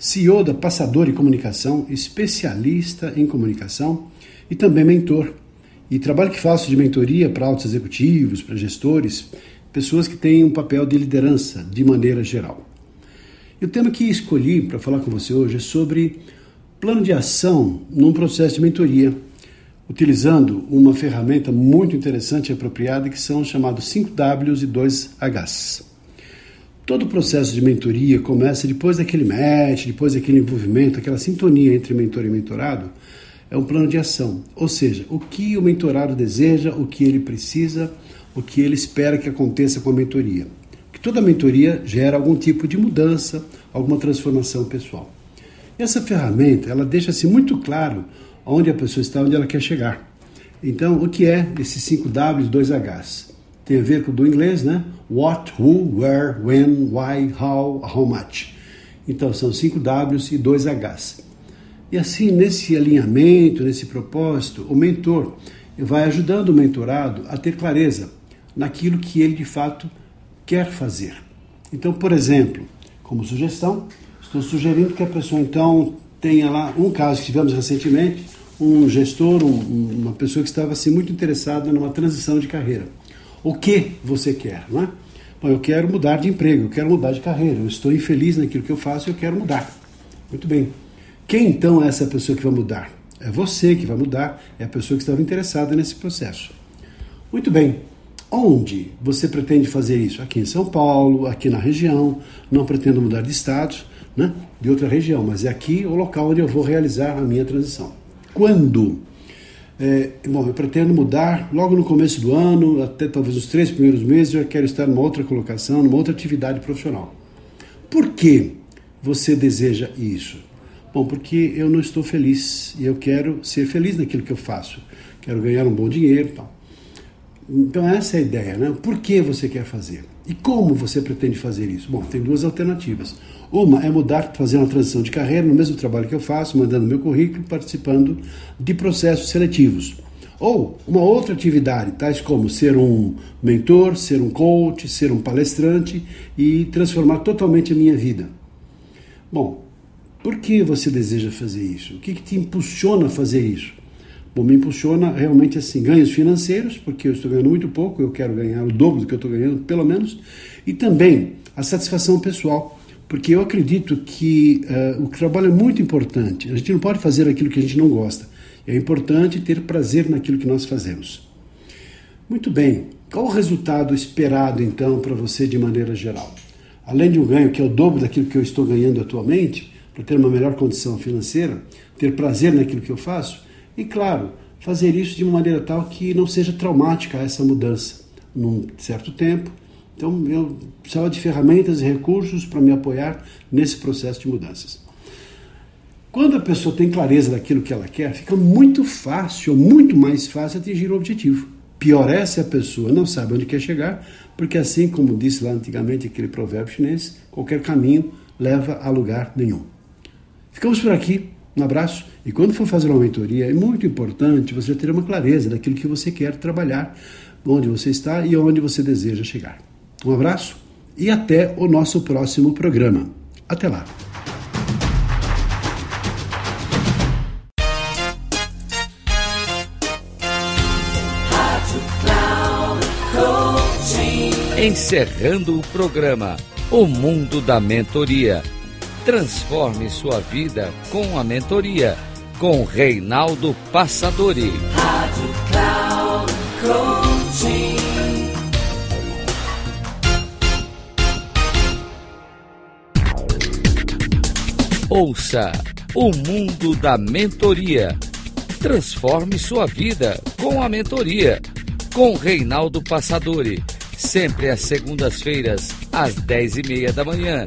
CEO da Passadori Comunicação, especialista em comunicação e também mentor. E trabalho que faço de mentoria para altos executivos, para gestores, pessoas que têm um papel de liderança de maneira geral. E o tema que escolhi para falar com você hoje é sobre plano de ação num processo de mentoria, utilizando uma ferramenta muito interessante e apropriada que são chamados 5Ws e 2Hs. Todo o processo de mentoria começa depois daquele match, depois daquele envolvimento, aquela sintonia entre mentor e mentorado, é um plano de ação. Ou seja, o que o mentorado deseja, o que ele precisa, o que ele espera que aconteça com a mentoria. Que toda mentoria gera algum tipo de mudança, alguma transformação pessoal. Essa ferramenta, ela deixa-se muito claro onde a pessoa está, onde ela quer chegar. Então, o que é esses 5 Ws e 2 Hs? Tem a ver com o do inglês, né? What, who, where, when, why, how, how much. Então são cinco Ws e dois Hs. E assim, nesse alinhamento, nesse propósito, o mentor vai ajudando o mentorado a ter clareza naquilo que ele de fato quer fazer. Então, por exemplo, como sugestão, estou sugerindo que a pessoa então tenha lá um caso que tivemos recentemente, um gestor, um, uma pessoa que estava assim muito interessada numa transição de carreira o que você quer, não é? Bom, eu quero mudar de emprego, eu quero mudar de carreira, eu estou infeliz naquilo que eu faço e eu quero mudar. Muito bem. Quem então é essa pessoa que vai mudar? É você que vai mudar, é a pessoa que estava interessada nesse processo. Muito bem. Onde você pretende fazer isso? Aqui em São Paulo, aqui na região. Não pretendo mudar de estado, né? de outra região, mas é aqui o local onde eu vou realizar a minha transição. Quando? É, bom, eu pretendo mudar logo no começo do ano, até talvez os três primeiros meses, eu quero estar numa outra colocação, numa outra atividade profissional. Por que você deseja isso? Bom, porque eu não estou feliz e eu quero ser feliz naquilo que eu faço. Quero ganhar um bom dinheiro e tal. Então, essa é a ideia, né? Por que você quer fazer? E como você pretende fazer isso? Bom, tem duas alternativas. Uma é mudar, fazer uma transição de carreira no mesmo trabalho que eu faço, mandando meu currículo, participando de processos seletivos. Ou uma outra atividade, tais como ser um mentor, ser um coach, ser um palestrante e transformar totalmente a minha vida. Bom, por que você deseja fazer isso? O que, que te impulsiona a fazer isso? Bom, me impulsiona realmente assim, ganhos financeiros, porque eu estou ganhando muito pouco, eu quero ganhar o dobro do que eu estou ganhando, pelo menos, e também a satisfação pessoal, porque eu acredito que uh, o trabalho é muito importante. A gente não pode fazer aquilo que a gente não gosta. É importante ter prazer naquilo que nós fazemos. Muito bem, qual o resultado esperado então para você de maneira geral? Além de um ganho que é o dobro daquilo que eu estou ganhando atualmente, para ter uma melhor condição financeira, ter prazer naquilo que eu faço, e, claro, fazer isso de uma maneira tal que não seja traumática essa mudança num certo tempo. Então, eu precisava de ferramentas e recursos para me apoiar nesse processo de mudanças. Quando a pessoa tem clareza daquilo que ela quer, fica muito fácil, muito mais fácil atingir o objetivo. Pior é se a pessoa não sabe onde quer chegar, porque assim como disse lá antigamente aquele provérbio chinês, qualquer caminho leva a lugar nenhum. Ficamos por aqui. Um abraço. E quando for fazer uma mentoria, é muito importante você ter uma clareza daquilo que você quer trabalhar, onde você está e onde você deseja chegar. Um abraço e até o nosso próximo programa. Até lá. Encerrando o programa O Mundo da Mentoria Transforme sua vida com a mentoria com Reinaldo Passadori. Rádio Cloud. Ouça o mundo da mentoria. Transforme sua vida com a mentoria com Reinaldo Passadori. Sempre às segundas-feiras, às dez e meia da manhã